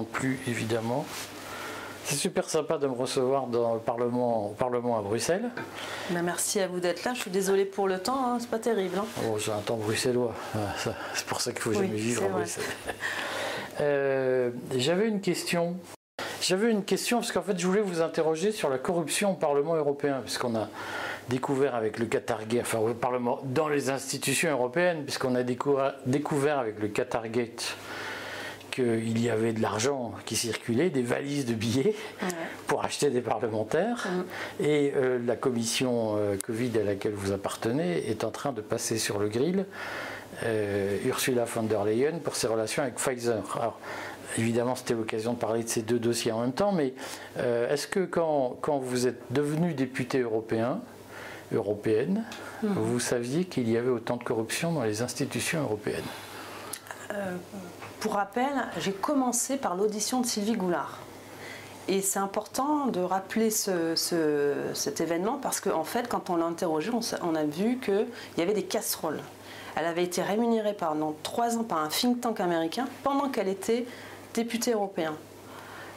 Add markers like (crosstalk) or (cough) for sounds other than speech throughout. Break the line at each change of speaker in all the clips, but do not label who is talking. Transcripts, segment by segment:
présente plus évidemment. C'est super sympa de me recevoir dans le Parlement, au Parlement à Bruxelles.
Ben, merci à vous d'être là. Je suis désolée pour le temps, hein. c'est pas terrible. Hein.
Oh, j'ai un temps bruxellois. Ah, c'est pour ça qu'il faut jamais vivre à Bruxelles. (laughs) Euh, j'avais une question. J'avais une question parce qu'en fait, je voulais vous interroger sur la corruption au Parlement européen, puisqu'on a découvert avec le Qatargate, enfin au Parlement, dans les institutions européennes, puisqu'on a découvert avec le Qatargate qu'il y avait de l'argent qui circulait, des valises de billets pour acheter des parlementaires. Et euh, la commission euh, Covid à laquelle vous appartenez est en train de passer sur le grill euh, Ursula von der Leyen pour ses relations avec Pfizer. Alors, évidemment, c'était l'occasion de parler de ces deux dossiers en même temps, mais est-ce que quand, quand, vous êtes devenu député européen, européenne, mhm. vous saviez qu'il y avait autant de corruption dans les institutions européennes?
Pour rappel, j'ai commencé par l'audition de Sylvie Goulard. Et c'est important de rappeler cet événement parce qu'en fait, quand on l'a interrogée, on, a vu qu'il y avait des casseroles. Elle avait été rémunérée pendant trois ans par un think tank américain pendant qu'elle était députée européenne.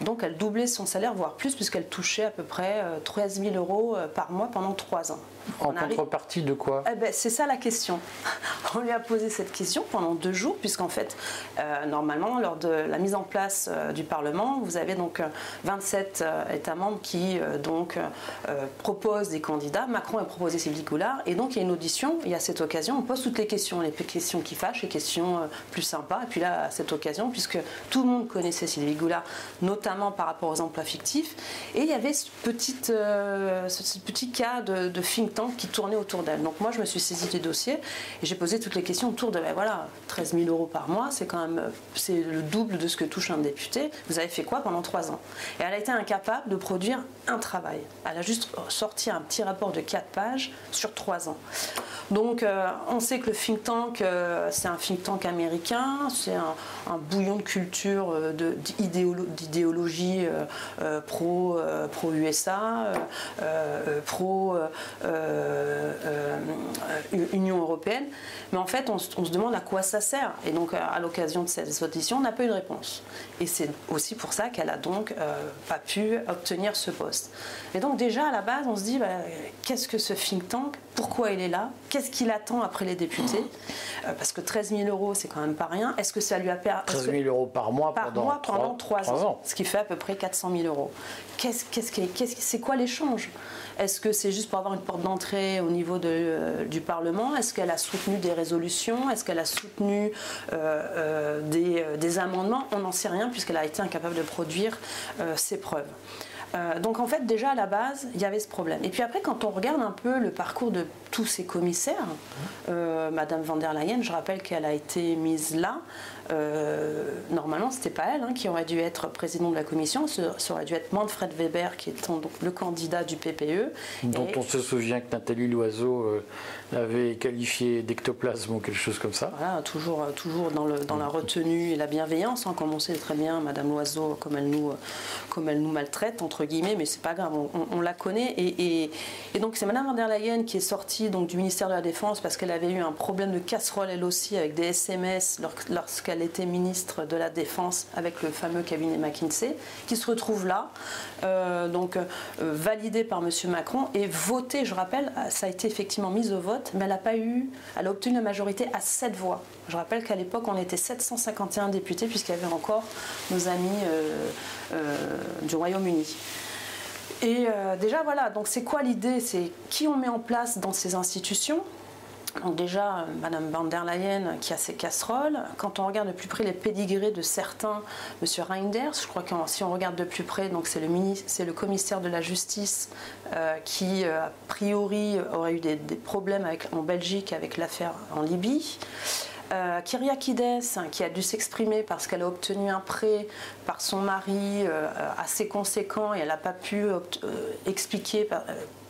Donc elle doublait son salaire, voire plus, puisqu'elle touchait à peu près 13 euh, 000 euros euh, par mois pendant trois ans.
En contrepartie de quoi?
Eh ben, C'est ça la question. (laughs) On lui a posé cette question pendant deux jours, puisqu'en fait, euh, normalement, lors de la mise en place du Parlement, vous avez donc 27 États membres qui donc proposent des candidats. Macron a proposé Sylvie Goulard, et donc il y a une audition. Et à cette occasion, on pose toutes les questions, les questions qui fâchent, les questions plus sympas. Et puis là, à cette occasion, puisque tout le monde connaissait Sylvie Goulard, notamment par rapport aux emplois fictifs. Et il y avait ce petit, euh, ce petit cas de, think tank qui tournait autour d'elle. Donc moi, je me suis saisie du dossier et j'ai posé toutes les questions autour de, ben voilà, 13 000 euros par mois, c'est quand même c'est le double de ce que touche un député. Vous avez fait quoi pendant trois ans? Et elle a été incapable de produire un travail. Elle a juste sorti un petit rapport de 4 pages sur trois ans. Donc euh, on sait que le think tank, euh, c'est un think tank américain, c'est un, bouillon de culture, d'idéologie euh, euh, pro, euh, pro USA, pro Union européenne. Mais en fait, on, se demande à quoi ça sert. Et donc, à l'occasion de cette audition, on n'a pas eu de réponse. Et c'est aussi pour ça qu'elle a donc pas pu obtenir ce poste. Et donc, déjà, à la base, on se dit, bah, qu'est-ce que ce think tank? Pourquoi il est là? Qu'est-ce qu'il attend après les députés? Parce que 13 000 euros, c'est quand même pas rien. Est-ce que ça lui a permis...
13 000 euros par mois
par
pendant,
mois, pendant 3, ans, Ce qui fait à peu près 400 000 euros. Qu'est-ce, qu'est-ce, c'est quoi l'échange? Est-ce que c'est juste pour avoir une porte d'entrée au niveau de, euh, du Parlement? Est-ce qu'elle a soutenu des résolutions? Est-ce qu'elle a soutenu euh, euh, des, des, amendements? On n'en sait rien puisqu'elle a été incapable de produire ses preuves. donc en fait déjà à la base il y avait ce problème. Et puis après quand on regarde un peu le parcours de tous ces commissaires, Madame van der Leyen, je rappelle qu'elle a été mise là euh, normalement, c'était pas elle hein, qui aurait dû être président de la commission, ça aurait dû être Manfred Weber, qui est donc le candidat du PPE.
Dont on se souvient que Nathalie Loiseau euh, avait qualifié d'ectoplasme ou quelque chose comme ça.
Voilà, toujours, toujours dans, le, dans la retenue et la bienveillance, hein, comme on sait très bien, Madame Loiseau, comme elle nous, comme elle nous maltraite, entre guillemets, mais c'est pas grave, on, la connaît. Et, et, donc, c'est Madame van der Leyen qui est sortie donc, du ministère de la Défense parce qu'elle avait eu un problème de casserole, elle aussi, avec des SMS lorsqu'elle elle était ministre de la Défense avec le fameux cabinet McKinsey, qui se retrouve là, euh, donc euh, validé par M. Macron et voté, je rappelle, ça a été effectivement mis au vote, mais elle n'a pas eu, elle a obtenu la majorité à 7 voix. Je rappelle qu'à l'époque, on était 751 députés, puisqu'il y avait encore nos amis euh, du Royaume-Uni. Et déjà, voilà, donc c'est quoi l'idée? C'est qui on met en place dans ces institutions? Donc déjà, Madame van der Leyen qui a ses casseroles. Quand on regarde de plus près les pédigrés de certains, Monsieur Reinders, je crois que si on regarde de plus près, donc c'est le, c'est le commissaire de la justice euh, qui euh, a priori aurait eu des, problèmes en Belgique avec l'affaire en Libye. Euh, Kyriakides, hein, qui a dû s'exprimer parce qu'elle a obtenu un prêt par son mari euh, assez conséquent et elle n'a pas pu euh, expliquer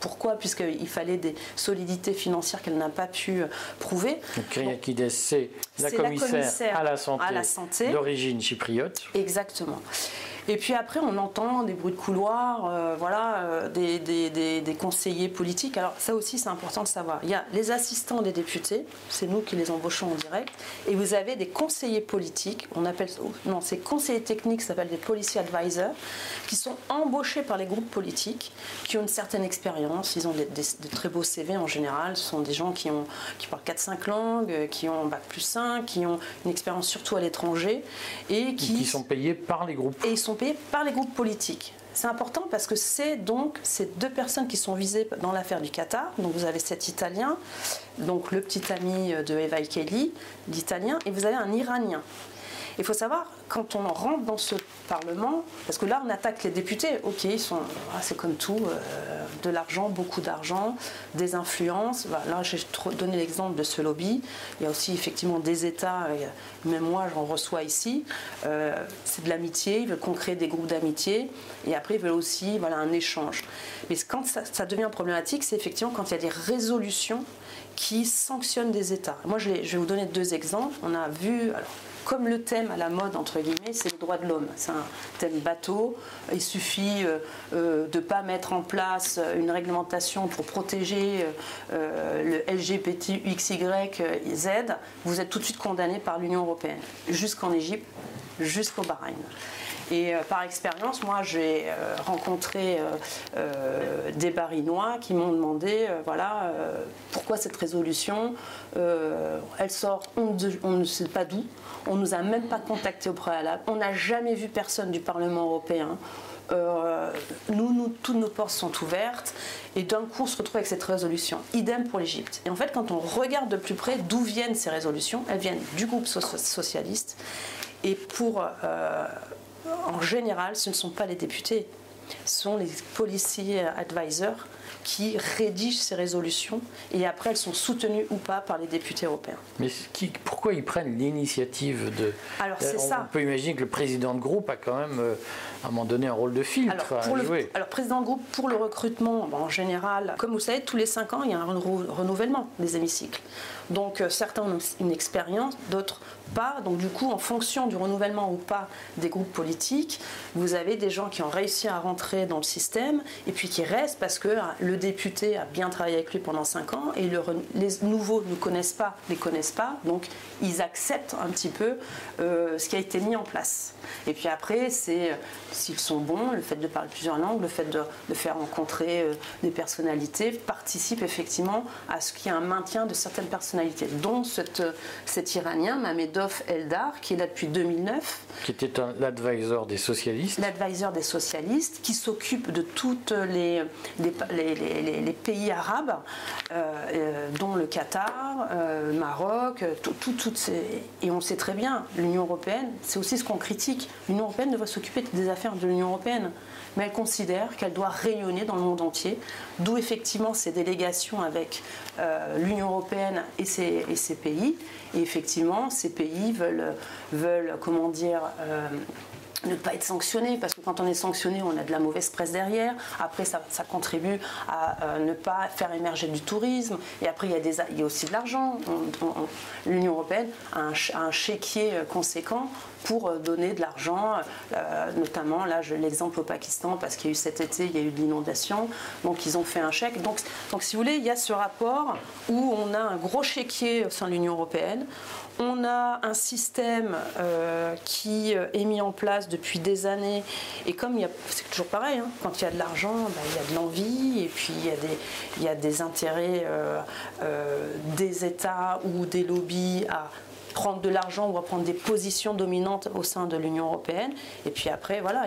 pourquoi, puisqu'il fallait des solidités financières qu'elle n'a pas pu prouver.
Kyriakides, c'est la, commissaire, à la santé, d'origine chypriote.
Exactement. Et puis après, on entend des bruits de couloir, euh, voilà, euh, des, conseillers politiques. Alors ça aussi, c'est important de savoir. Il y a les assistants des députés, c'est nous qui les embauchons en direct, et vous avez des conseillers politiques, on appelle non, ces conseillers techniques s'appellent des policy advisors, qui sont embauchés par les groupes politiques, qui ont une certaine expérience, ils ont de très beaux CV en général, ce sont des gens qui, ont, qui parlent 4-5 langues, qui ont bac plus 5, qui ont une expérience surtout à l'étranger, et qui...
qui sont payés par les groupes.
Et ils sont par les groupes politiques. C'est important parce que c'est donc ces deux personnes qui sont visées dans l'affaire du Qatar. Donc vous avez cet Italien, donc le petit ami de Eva Kelly, l'Italien, et vous avez un Iranien. Il faut savoir, quand on rentre dans ce Parlement, parce que là on attaque les députés, ok, ils sont, ah, c'est comme tout, euh, de l'argent, beaucoup d'argent, des influences. là j'ai donné l'exemple de ce lobby. Il y a aussi effectivement des États, même moi j'en reçois ici. Euh, c'est de l'amitié, ils veulent qu'on crée des groupes d'amitié, et après ils veulent aussi voilà, un échange. Mais quand ça, devient problématique, c'est effectivement quand il y a des résolutions qui sanctionnent des États. Moi je, vais vous donner deux exemples. On a vu, alors, comme le thème à la mode, entre guillemets, c'est le droit de l'homme. C'est un thème bateau. Il suffit euh, euh, de ne pas mettre en place une réglementation pour protéger euh, le LGBTXYZ. Vous êtes tout de suite condamné par l'Union européenne, jusqu'en Égypte, jusqu'au Bahreïn. Et par expérience, moi, j'ai rencontré des Barinois qui m'ont demandé, voilà, pourquoi cette résolution Elle sort, on ne sait pas d'où. On ne nous a même pas contactés au préalable. On n'a jamais vu personne du Parlement européen. Euh, nous, toutes nos portes sont ouvertes et d'un coup on se retrouve avec cette résolution. Idem pour l'Égypte. Et en fait, quand on regarde de plus près d'où viennent ces résolutions, elles viennent du groupe socialiste. Et pour, euh, en général, ce ne sont pas les députés, ce sont les policiers advisors qui rédigent ces résolutions et après elles sont soutenues ou pas par les députés européens.
Mais pourquoi ils prennent l'initiative de...
Alors c'est ça.
On peut imaginer que le président de groupe a quand même euh, à un moment donné un rôle de filtre
alors, pour à jouer. Alors président de groupe pour le recrutement, en général, comme vous savez, tous les cinq ans il y a un renouvellement des hémicycles. Donc euh, certains ont une expérience, d'autres pas. Donc du coup, en fonction du renouvellement ou pas des groupes politiques, vous avez des gens qui ont réussi à rentrer dans le système et puis qui restent parce que le député a bien travaillé avec lui pendant 5 ans et les nouveaux ne connaissent pas, les connaissent pas, donc ils acceptent un petit peu euh, ce qui a été mis en place. Et puis après, c'est euh, s'ils sont bons, le fait de parler plusieurs langues, le fait de, faire rencontrer euh, des personnalités participe effectivement à ce qu'il y ait un maintien de certaines personnalités, dont cet Iranien, Mamedov Eldar, qui est là depuis 2009.
Qui était l'advisor des socialistes.
L'advisor des socialistes, qui s'occupe de tous les, les, pays arabes, dont le Qatar, le Maroc, tout, toutes ces... et on sait très bien, l'Union européenne, c'est aussi ce qu'on critique. L'Union européenne devrait s'occuper des affaires de l'Union européenne, mais elle considère qu'elle doit rayonner dans le monde entier, d'où effectivement ces délégations avec euh, l'Union européenne et ses, pays. Et effectivement, ces pays veulent, veulent comment dire, euh, ne pas être sanctionné, parce que quand on est sanctionné, on a de la mauvaise presse derrière. Après, ça, contribue à euh, ne pas faire émerger du tourisme. Et après, il y a, a aussi de l'argent. L'Union européenne a un, un, chéquier conséquent pour euh, donner de l'argent, euh, notamment là, l'exemple au Pakistan, parce qu'il y a eu cet été, il y a eu l'inondation, donc ils ont fait un chèque. Donc, donc, si vous voulez, il y a ce rapport où on a un gros chéquier au sein de l'Union européenne. On a un système euh, qui est mis en place depuis des années. Et comme c'est toujours pareil, hein, quand il y a de l'argent, bah, il y a de l'envie, et puis il y a des, intérêts des États ou des lobbies à prendre de l'argent ou à prendre des positions dominantes au sein de l'Union européenne. Et puis après, voilà,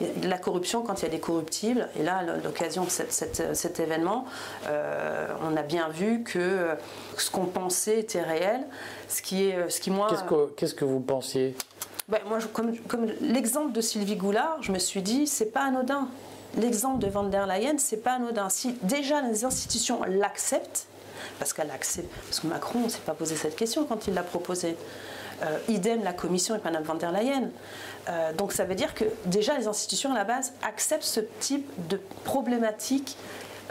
il y, a, la corruption quand il y a des corruptibles. Et là, l'occasion de cet événement, euh, on a bien vu que ce qu'on pensait était réel. Ce qui, est, ce qui moi.
Qu'est-ce que, vous pensiez?
Ben, moi, comme, comme l'exemple de Sylvie Goulard, je me suis dit, c'est pas anodin. L'exemple de van der Leyen, c'est pas anodin. Si déjà les institutions l'acceptent, parce qu'elle accepte. Parce que Macron ne s'est pas posé cette question quand il l'a proposé. Euh, idem la Commission et Madame van der Leyen. Euh, donc ça veut dire que déjà les institutions à la base acceptent ce type de problématique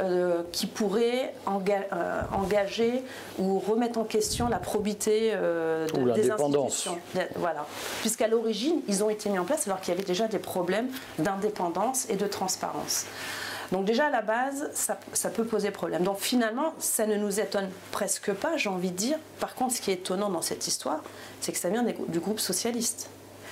euh, qui pourrait euh, engager ou remettre en question la probité des institutions. Voilà. Puisqu'à l'origine, ils ont été mis en place alors qu'il y avait déjà des problèmes d'indépendance et de transparence. Donc déjà à la base, ça, peut poser problème. Donc finalement, ça ne nous étonne presque pas, j'ai envie de dire. Par contre, ce qui est étonnant dans cette histoire, c'est que ça vient du groupe socialiste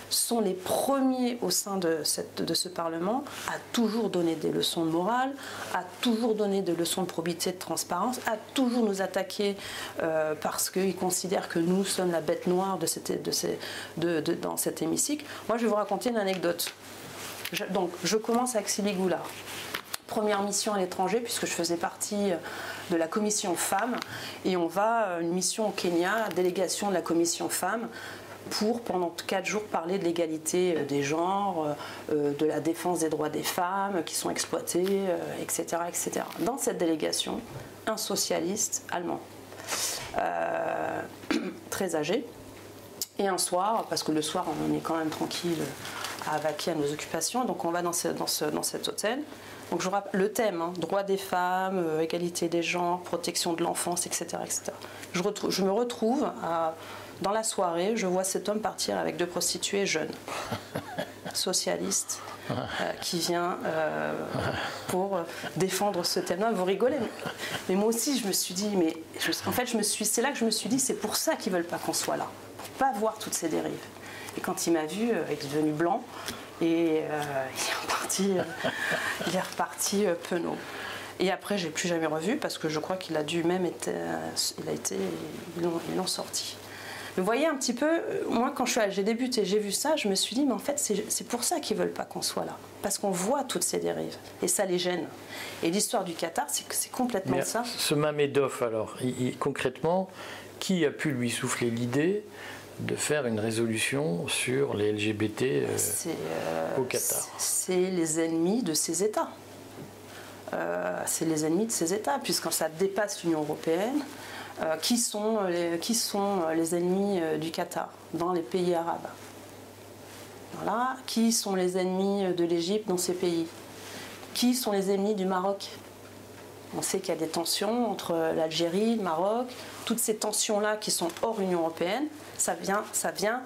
sont les premiers au sein de, ce Parlement à toujours donner des leçons de morale, à toujours donner des leçons de probité, de transparence, à toujours nous attaquer euh, parce qu'ils considèrent que nous sommes la bête noire dans cet hémicycle. Moi, je vais vous raconter une anecdote. donc, je commence avec Sylvie Goulard première mission à l'étranger puisque je faisais partie de la commission femmes et on va euh, une mission au Kenya, délégation de la commission femmes pour pendant quatre jours parler de l'égalité euh, des genres, euh, de la défense des droits des femmes qui sont exploitées, etc., etc. Dans cette délégation, un socialiste allemand, (clears throat) très âgé, et un soir, parce que le soir on est quand même tranquille à vaquer à nos occupations, donc on va dans, dans cet hôtel, donc je le thème, hein, droit des femmes, euh, égalité des genres, protection de l'enfance, etc. etc. Je, je, me retrouve dans la soirée, je vois cet homme partir avec deux prostituées jeunes, (laughs) socialistes, euh, qui vient euh, pour défendre ce thème-là. Vous rigolez, mais, moi aussi je me suis dit, mais en fait je me suis, c'est là que je me suis dit, c'est pour ça qu'ils veulent pas qu'on soit là, pour pas voir toutes ces dérives. Et quand il m'a vu, il est devenu blanc. Et euh, il est reparti, euh, il est reparti euh, penaud. Et après, j'ai plus jamais revu parce que je crois qu'il a dû même être, il a été, ils l'ont sorti. Vous voyez un petit peu, moi quand j'ai débuté, j'ai vu ça, je me suis dit, mais en fait c'est pour ça qu'ils veulent pas qu'on soit là, parce qu'on voit toutes ces dérives et ça les gêne. Et l'histoire du Qatar, c'est que c'est complètement ça.
Ce Mamedoff alors, concrètement, qui a pu lui souffler l'idée de faire une résolution sur les LGBT euh, euh, au Qatar.
C'est les ennemis de ces États. Euh, c'est les ennemis de ces États, puisque ça dépasse l'Union européenne, qui, sont les, qui sont les ennemis du Qatar dans les pays arabes voilà. Qui sont les ennemis de l'Égypte dans ces pays? Qui sont les ennemis du Maroc? On sait qu'il y a des tensions entre l'Algérie, le Maroc, toutes ces tensions-là qui sont hors Union européenne, ça vient, ça vient,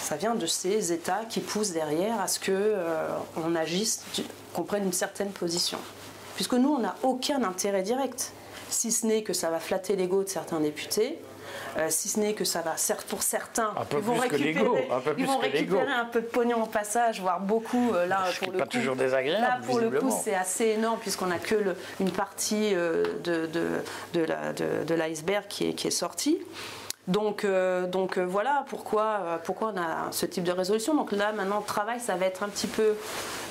ça vient de ces États qui poussent derrière à ce qu'on euh, agisse, qu'on prenne une certaine position. Puisque nous, on n'a aucun intérêt direct, si ce n'est que ça va flatter l'ego de certains députés, euh, si ce n'est que ça va, certes pour certains,
ils vont récupérer,
un, ils vont récupérer un peu de pognon au passage, voire beaucoup.
Euh, là, pour le pas coup, toujours désagréable.
Là, pour le coup, c'est assez énorme puisqu'on n'a que une partie de, de, l'iceberg qui est, qui est sortie. Donc, euh, donc euh, voilà pourquoi, euh, pourquoi on a ce type de résolution. Donc là, maintenant, le travail, ça va être un petit peu.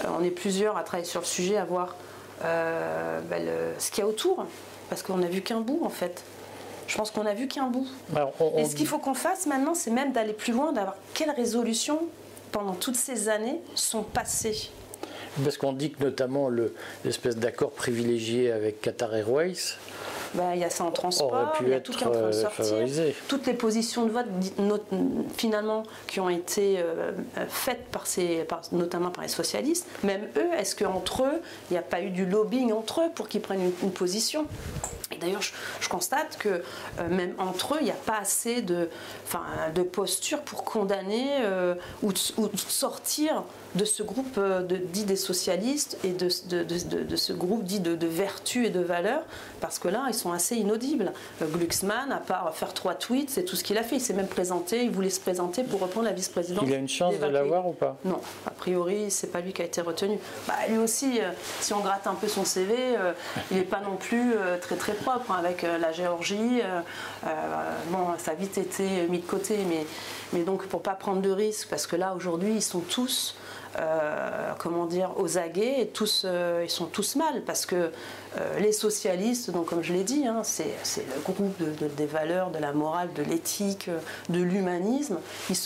on est plusieurs à travailler sur le sujet, à voir ben, ce qu'il y a autour. Parce qu'on n'a vu qu'un bout, en fait. Je pense qu'on n'a vu qu'un bout. Et ce qu'il faut qu'on fasse maintenant, c'est même d'aller plus loin, d'avoir quelles résolutions, pendant toutes ces années, sont passées.
Parce qu'on dit que notamment l'espèce d'accord privilégié avec Qatar Airways,
il y a ça en transport, il y a tout qui est en train de euh, sortir. Toutes les positions de vote, finalement, qui ont été euh, faites par ces, notamment par les socialistes, même eux, est-ce qu'entre eux, il n'y a pas eu du lobbying entre eux pour qu'ils prennent une, position? Et d'ailleurs, je, constate que euh, même entre eux, il n'y a pas assez de, de posture pour condamner ou, ou, sortir de ce groupe dit des socialistes et de, de, ce groupe dit de, vertu et de valeur, parce que là, ils sont assez inaudibles. Euh, Glucksmann, à part faire trois tweets, c'est tout ce qu'il a fait. Il s'est même présenté, il voulait se présenter pour reprendre la vice-présidence.
Il a une chance de l'avoir ou pas
Non, a priori, c'est pas lui qui a été retenu. Bah, lui aussi, euh, si on gratte un peu son CV, euh, il n'est pas non plus très très propre hein, avec la Géorgie. bon, ça a vite été mis de côté, mais, mais donc pour pas prendre de risques, parce que là aujourd'hui, ils sont tous euh, comment dire, aux aguets et tous, euh, ils sont tous mal parce que euh, les socialistes, donc comme je l'ai dit, hein, c'est le groupe des valeurs, de la morale, de l'éthique, de l'humanisme.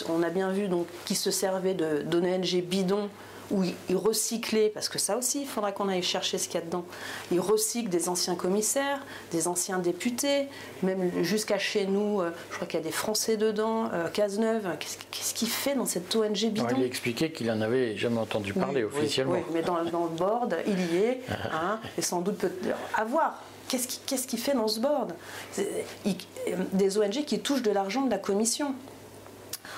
On a bien vu donc qui se servait d'ONG bidon où ils recyclaient, parce que ça aussi, il faudra qu'on aille chercher ce qu'il y a dedans, ils recyclent des anciens commissaires, des anciens députés, même jusqu'à chez nous, euh, je crois qu'il y a des Français dedans, euh, Cazeneuve, qu'est-ce qu'il fait dans cette ONG bidon
Il a expliqué qu'il n'en avait jamais entendu parler officiellement. Oui,
mais dans, le board, il y est, hein, et sans doute peut avoir. Qu'est-ce qu'il fait dans ce board? Des ONG qui touchent de l'argent de la commission.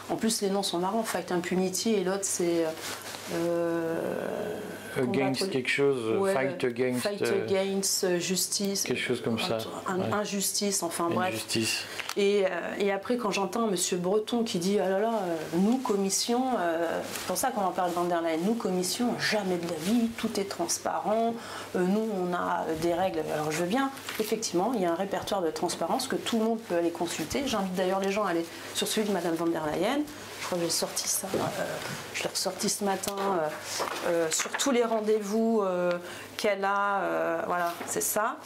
En plus, les noms sont marrants. Fight Impunity et l'autre, c'est.
Euh, against quelque chose, fight against.
Fight euh, against euh, justice.
Quelque chose comme ça.
Injustice, enfin bref. Injustice. Et, et, après, quand j'entends M. Breton qui dit Ah là là, nous, commission, c'est pour ça qu'on en parle dans der Leyen, nous, commission, jamais de la vie, tout est transparent, nous, on a des règles. Alors je veux bien, effectivement, il y a un répertoire de transparence que tout le monde peut aller consulter. J'invite d'ailleurs les gens à aller sur celui de Mme van der Leyen je crois que j'ai sorti ça, euh, je l'ai ressorti ce matin, euh, euh, sur tous les rendez-vous qu'elle a, voilà, c'est ça.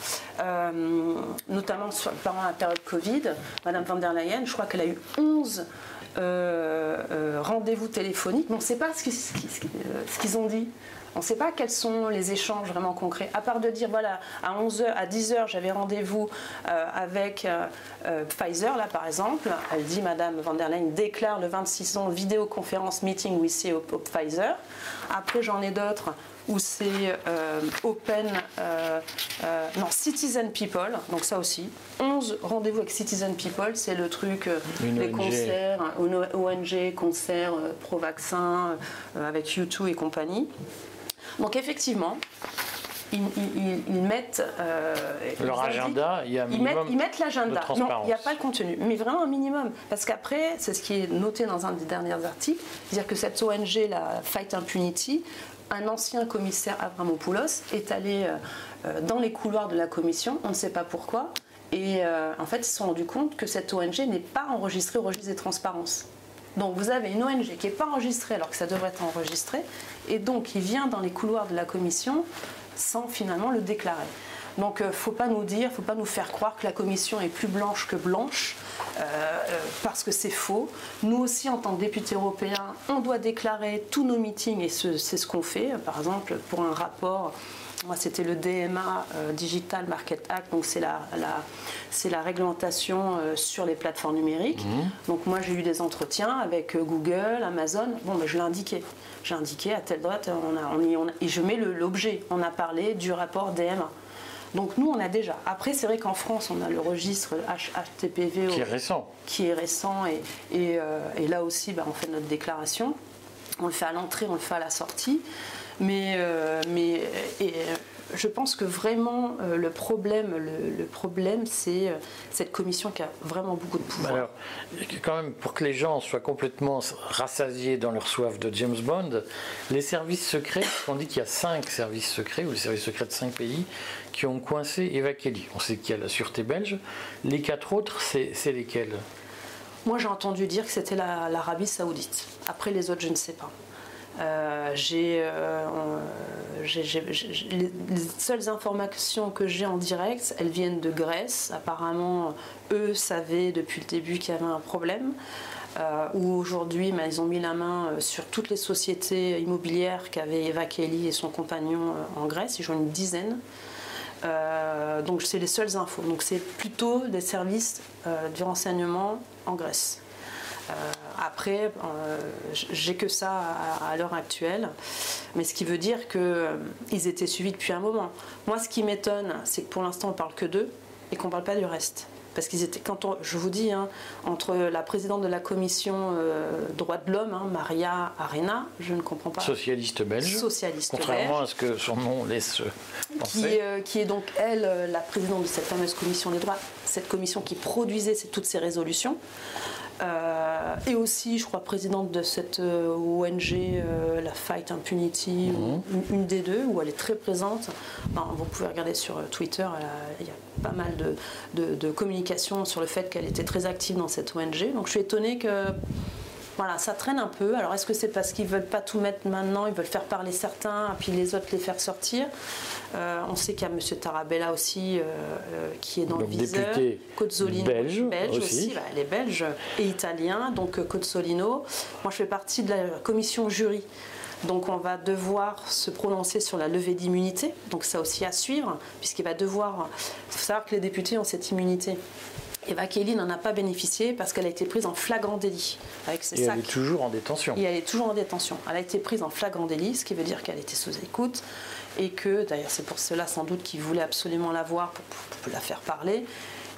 notamment pendant la période Covid, Madame van der Leyen, je crois qu'elle a eu 11 rendez-vous téléphoniques, mais on ne sait pas ce qu'ils ont dit. On ne sait pas quels sont les échanges vraiment concrets, à part de dire voilà, à 11h, à 10h, j'avais rendez-vous euh, avec euh, euh, Pfizer, là par exemple. Elle dit, Madame van der Leyen déclare le 26 ans vidéoconférence meeting with CEO Pfizer. Après, j'en ai d'autres où c'est Open, non, Citizen People, donc ça aussi. 11 rendez-vous avec Citizen People, c'est le truc, les concerts, ONG, concerts pro-vaccin, avec U2 et compagnie. Donc effectivement, ils, mettent
euh, leur agenda, il y a un
minimum ils mettent, l'agenda. Non, il n'y a pas le contenu, mais vraiment un minimum. Parce qu'après, c'est ce qui est noté dans un des derniers articles, c'est-à-dire que cette ONG, la Fight Impunity, un ancien commissaire Avramopoulos est allé euh, euh, dans les couloirs de la commission, on ne sait pas pourquoi, et en fait, ils se sont rendus compte que cette ONG n'est pas enregistrée au registre des transparences. Donc vous avez une ONG qui n'est pas enregistrée alors que ça devrait être enregistré, et donc il vient dans les couloirs de la commission sans finalement le déclarer. Donc il euh, ne faut pas nous dire, faut pas nous faire croire que la commission est plus blanche que blanche, euh, euh, parce que c'est faux. Nous aussi, en tant que députés européens, on doit déclarer tous nos meetings, et c'est ce qu'on fait. Par exemple, pour un rapport moi, c'était le DMA, euh, Digital Market Act, donc c'est la, c'est la réglementation euh, sur les plateformes numériques. Mhm. Donc moi, j'ai eu des entretiens avec euh, Google, Amazon. Bon, ben, je l'ai indiqué. J'ai indiqué à telle date, on a, on, et je mets l'objet. On a parlé du rapport DMA. Donc nous, on a déjà. Après, c'est vrai qu'en France, on a le registre HTPV
qui est récent,
qui est récent, et, et, et là aussi, ben, on fait notre déclaration. On le fait à l'entrée, on le fait à la sortie. Mais, euh, mais et, euh, je pense que vraiment euh, le problème, le, problème, c'est cette commission qui a vraiment beaucoup de pouvoir.
Alors, quand même, pour que les gens soient complètement rassasiés dans leur soif de James Bond, les services secrets, on dit qu'il y a cinq services secrets, ou les services secrets de cinq pays, qui ont coincé Eva Kelly. On sait qu'il y a la sûreté belge. Les quatre autres, c'est lesquels?
Moi, j'ai entendu dire que c'était l'Arabie saoudite. Après, les autres, je ne sais pas. Euh, euh, les seules informations que j'ai en direct, elles viennent de Grèce. Apparemment, eux savaient depuis le début qu'il y avait un problème. Euh, aujourd'hui, bah, ils ont mis la main sur toutes les sociétés immobilières qu'avaient Eva Kelly et son compagnon en Grèce. Ils ont une dizaine. donc c'est les seules infos. Donc c'est plutôt des services du renseignement en Grèce. Euh, après, euh, j'ai que ça à, l'heure actuelle, mais ce qui veut dire qu'ils euh, étaient suivis depuis un moment. Moi, ce qui m'étonne, c'est que pour l'instant, on parle que d'eux et qu'on ne parle pas du reste parce qu'ils étaient, quand on, je vous dis, hein, entre la présidente de la commission droits de l'homme, hein, Maria Arena, je ne comprends pas.
Socialiste belge.
Socialiste
Contrairement à ce que son nom laisse
penser. Qui, qui, est donc, elle, la présidente de cette fameuse commission des droits, cette commission qui produisait toutes ces résolutions. Euh, et aussi, je crois, présidente de cette euh, ONG, euh, la Fight Impunity, mhm. une, des deux, où elle est très présente. vous pouvez regarder sur Twitter, il y a pas mal de, de communication sur le fait qu'elle était très active dans cette ONG. Donc je suis étonnée que voilà, ça traîne un peu. Alors est-ce que c'est parce qu'ils veulent pas tout mettre maintenant, ils veulent faire parler certains, puis les autres les faire sortir? Euh, On sait qu'il y a M. Tarabella aussi euh, euh, qui est dans le viseur.
Cozzolino, belge,
belge aussi, bah, elle est belge et italien, donc Cozzolino. Moi je fais partie de la commission jury. Donc on va devoir se prononcer sur la levée d'immunité. Donc ça aussi à suivre, puisqu'il va devoir... Il faut savoir que les députés ont cette immunité. Eva Kelly n'en a pas bénéficié parce qu'elle a été prise en flagrant délit
avec ses et Elle est toujours en détention.
Et elle est toujours en détention. Elle a été prise en flagrant délit, ce qui veut dire qu'elle était sous écoute et que, d'ailleurs, c'est pour cela sans doute qu'il voulait absolument la voir pour, la faire parler.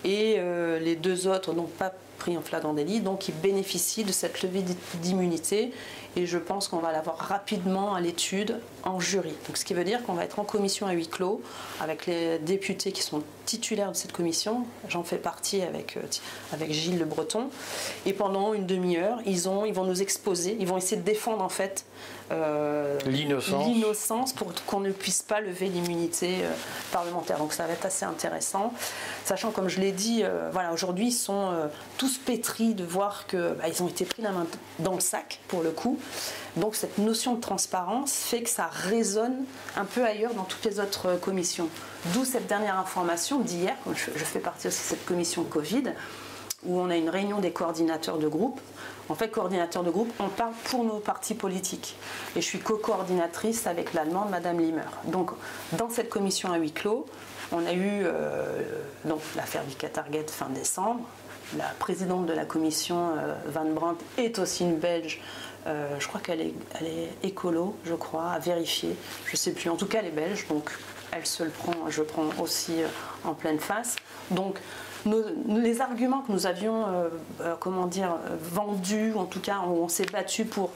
Et euh, les deux autres n'ont pas pris en flagrant délit, donc ils bénéficient de cette levée d'immunité et je pense qu'on va l'avoir rapidement à l'étude en jury. Donc, ce qui veut dire qu'on va être en commission à huis clos avec les députés qui sont titulaires de cette commission. J'en fais partie avec, euh, avec Gilles Le Breton. Et pendant une demi-heure, ils, ont, ils vont nous exposer, ils vont essayer de défendre en fait
euh, l'innocence
pour qu'on ne puisse pas lever l'immunité euh, parlementaire. Donc ça va être assez intéressant, sachant comme je l'ai dit, voilà, aujourd'hui ils sont tous pétris de voir qu'ils bah, ont été pris dans le sac pour le coup. Donc cette notion de transparence fait que ça résonne un peu ailleurs dans toutes les autres commissions. D'où cette dernière information d'hier, je, fais partie aussi de cette commission Covid, où on a une réunion des coordinateurs de groupe. En fait, coordinateur de groupe, on parle pour nos partis politiques. Et je suis co-coordinatrice avec l'allemande Madame Limer. Donc, dans cette commission à huis clos, on a eu euh, l'affaire du Target fin décembre. La présidente de la commission, euh, Van Brandt, est aussi une Belge euh, je crois qu'elle est, elle est écolo, je crois, à vérifier. Je ne sais plus. En tout cas, elle est belge, donc elle se le prend, je prends aussi euh, en pleine face. Donc, les arguments que nous avions, comment dire, vendus, en tout cas, où on s'est battu pour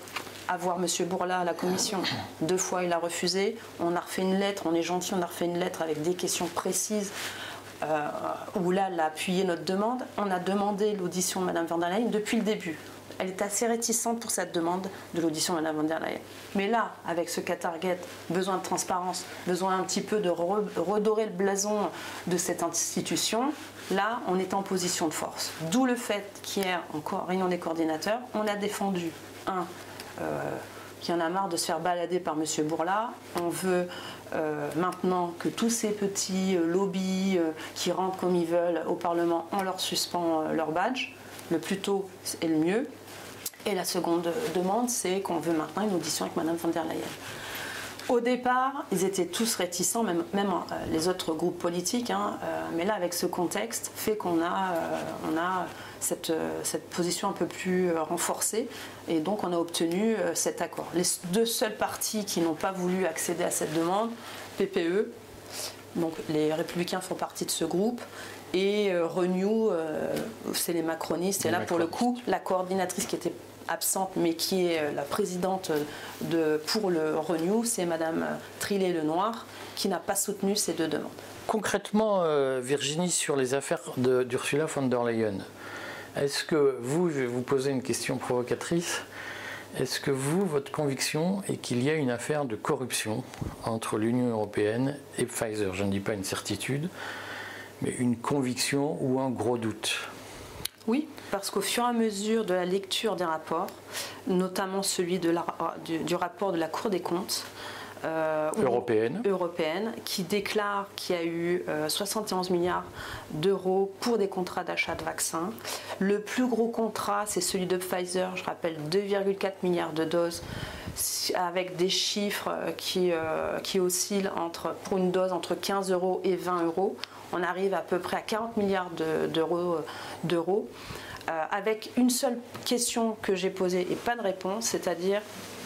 avoir M. Bourla à la commission. Deux fois, il a refusé. On a refait une lettre, on est gentil, on a refait une lettre avec des questions précises. Où là, elle a appuyé notre demande. On a demandé l'audition de Mme van der Leyen depuis le début elle est assez réticente pour cette demande de l'audition de Mme von der Leyen. Mais là, avec ce cas Target, besoin de transparence, besoin un petit peu de redorer le blason de cette institution, là, on est en position de force. D'où le fait qu'hier, en réunion des coordinateurs, on a défendu, un, euh, qui en a marre de se faire balader par M. Bourla. On veut euh, maintenant que tous ces petits euh, lobbies qui rentrent comme ils veulent au Parlement, on leur suspend leur badge. Le plus tôt est le mieux. Et la seconde demande, c'est qu'on veut maintenant une audition avec Mme von der Leyen. Au départ, ils étaient tous réticents, même, même euh, les autres groupes politiques, hein, euh, mais là, avec ce contexte, fait qu'on a, euh, on a cette, cette, position un peu plus renforcée, et donc on a obtenu cet accord. Les deux seuls partis qui n'ont pas voulu accéder à cette demande, PPE, donc les républicains font partie de ce groupe, et Renew, c'est les macronistes, et là, pour le coup, la coordinatrice qui était absente, mais qui est euh, la présidente de, pour le Renew, c'est Madame Trillet-Lenoir, qui n'a pas soutenu ces deux demandes.
Concrètement, euh, Virginie, sur les affaires d'Ursula von der Leyen, est-ce que vous, je vais vous poser une question provocatrice, est-ce que vous, votre conviction est qu'il y a une affaire de corruption entre l'Union européenne et Pfizer? Je ne dis pas une certitude, mais une conviction ou un gros doute?
Oui, parce qu'au fur et à mesure de la lecture des rapports, notamment celui du, rapport de la Cour des comptes,
euh, européenne.
européenne, qui déclare qu'il y a eu 71 euh, milliards d'euros pour des contrats d'achat de vaccins. Le plus gros contrat, c'est celui de Pfizer, je rappelle 2,4 milliards de doses, avec des chiffres qui, euh, qui oscillent entre, pour une dose entre 15 euros et 20 euros on arrive à peu près à 40 milliards d'euros, avec une seule question que j'ai posée et pas de réponse, c'est-à-dire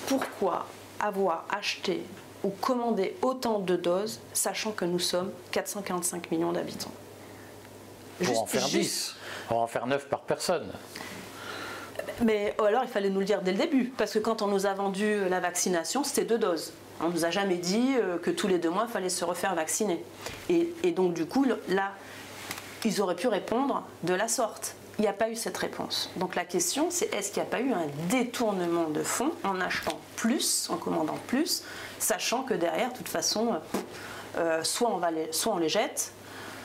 pourquoi avoir acheté ou commandé autant de doses, sachant que nous sommes 445 millions d'habitants
Pour en faire 10, pour en faire 9 par personne.
Mais alors il fallait nous le dire dès le début, parce que quand on nous a vendu la vaccination, c'était deux doses. On ne nous a jamais dit euh, que tous les deux mois, il fallait se refaire vacciner. Et, donc, du coup, là, ils auraient pu répondre de la sorte. Il n'y a pas eu cette réponse. Donc la question, c'est est-ce qu'il n'y a pas eu un détournement de fonds en achetant plus, en commandant plus, sachant que derrière, de toute façon, euh, soit, on va soit on les jette,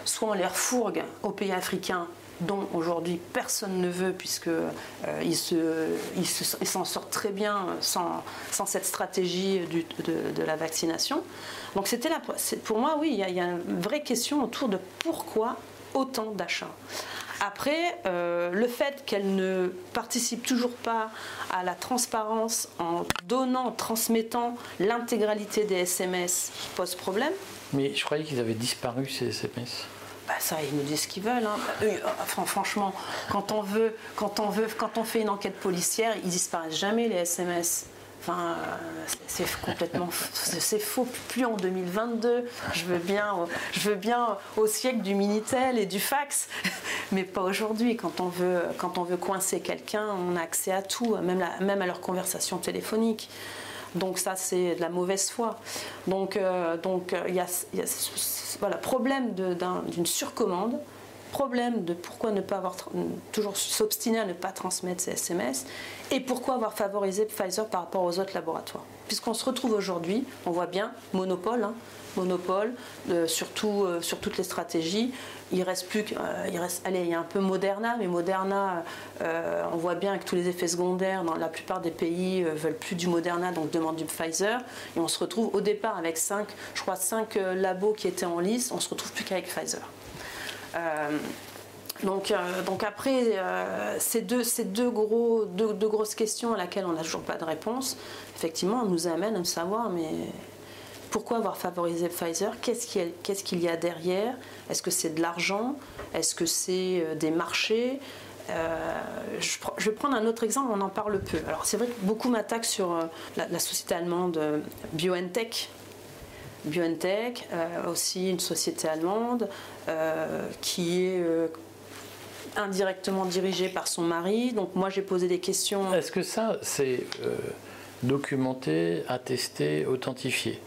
soit on les refourgue aux pays africains dont aujourd'hui personne ne veut puisqu'ils euh, s'en sortent très bien sans, cette stratégie de, la vaccination. Donc c'était pour moi, oui, il y, a, une vraie question autour de pourquoi autant d'achats. Après, euh, le fait qu'elle ne participe toujours pas à la transparence en donnant, en transmettant l'intégralité des SMS pose problème.
Mais je croyais qu'ils avaient disparu ces SMS.
Bah ça, ils nous disent ce qu'ils veulent. Hein. Euh, franchement, quand on veut, quand on veut, quand on fait une enquête policière, ils disparaissent jamais les SMS. Enfin, c'est complètement, c'est faux. Plus en 2022. Je veux bien, je veux bien au siècle du minitel et du fax, mais pas aujourd'hui. Quand on veut, quand on veut coincer quelqu'un, on a accès à tout, même, même à leur conversation téléphonique. Donc ça, c'est de la mauvaise foi. Donc, euh, donc il y a, y voilà, problème d'une surcommande problème de pourquoi ne pas avoir toujours s'obstiner à ne pas transmettre ces SMS et pourquoi avoir favorisé Pfizer par rapport aux autres laboratoires. Puisqu'on se retrouve aujourd'hui, on voit bien, monopole, hein, monopole euh, euh, sur toutes les stratégies. Il reste plus euh, il reste, allez, il y a un peu Moderna, mais Moderna, on voit bien que tous les effets secondaires dans la plupart des pays veulent plus du Moderna, donc demandent du Pfizer. Et on se retrouve au départ avec 5, je crois, 5 labos qui étaient en lice, on se retrouve plus qu'avec Pfizer. Euh, donc, euh, donc après, euh, ces, deux, ces deux, gros, deux, grosses questions à laquelle on n'a toujours pas de réponse, effectivement, nous amène à savoir, mais pourquoi avoir favorisé Pfizer? Qu'est-ce qu'il y a derrière? Est-ce que c'est de l'argent? Est-ce que c'est des marchés? Je, vais prendre un autre exemple, on en parle peu. Alors c'est vrai que beaucoup m'attaquent sur la, la, société allemande BioNTech, BioNTech, euh, aussi une société allemande euh, qui est euh, indirectement dirigée par son mari. Donc moi j'ai posé des questions.
Est-ce que ça c'est documenté, attesté, authentifié?